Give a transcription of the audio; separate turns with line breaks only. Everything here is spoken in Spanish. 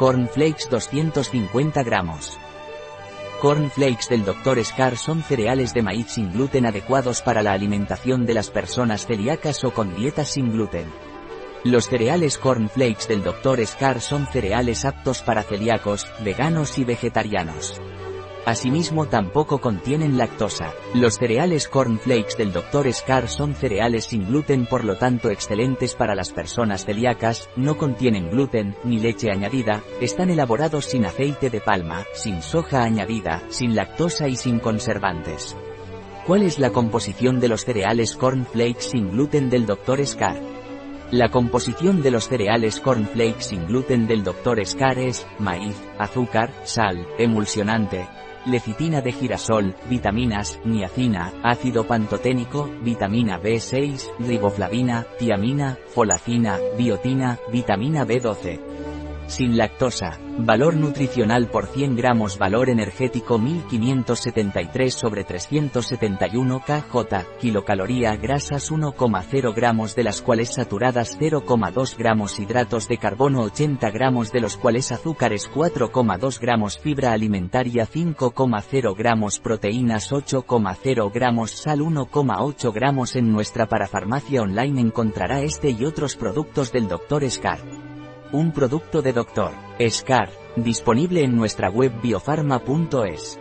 Cornflakes 250 gramos. Cornflakes del Dr. Scar son cereales de maíz sin gluten adecuados para la alimentación de las personas celíacas o con dietas sin gluten. Los cereales cornflakes del Dr. Scar son cereales aptos para celíacos, veganos y vegetarianos. Asimismo tampoco contienen lactosa. Los cereales cornflakes del Dr. Scar son cereales sin gluten por lo tanto excelentes para las personas celíacas, no contienen gluten, ni leche añadida, están elaborados sin aceite de palma, sin soja añadida, sin lactosa y sin conservantes. ¿Cuál es la composición de los cereales cornflakes sin gluten del Dr. Scar? La composición de los cereales cornflakes sin gluten del Dr. Scar es, maíz, azúcar, sal, emulsionante, lecitina de girasol, vitaminas, niacina, ácido pantoténico, vitamina B6, riboflavina, tiamina, folacina, biotina, vitamina B12. Sin lactosa. Valor nutricional por 100 gramos Valor energético 1573 sobre 371 kJ. Kilocaloría grasas 1,0 gramos de las cuales saturadas 0,2 gramos Hidratos de carbono 80 gramos de los cuales azúcares 4,2 gramos Fibra alimentaria 5,0 gramos Proteínas 8,0 gramos Sal 1,8 gramos En nuestra parafarmacia online encontrará este y otros productos del Dr. Scar. Un producto de Dr. Scar, disponible en nuestra web biofarma.es.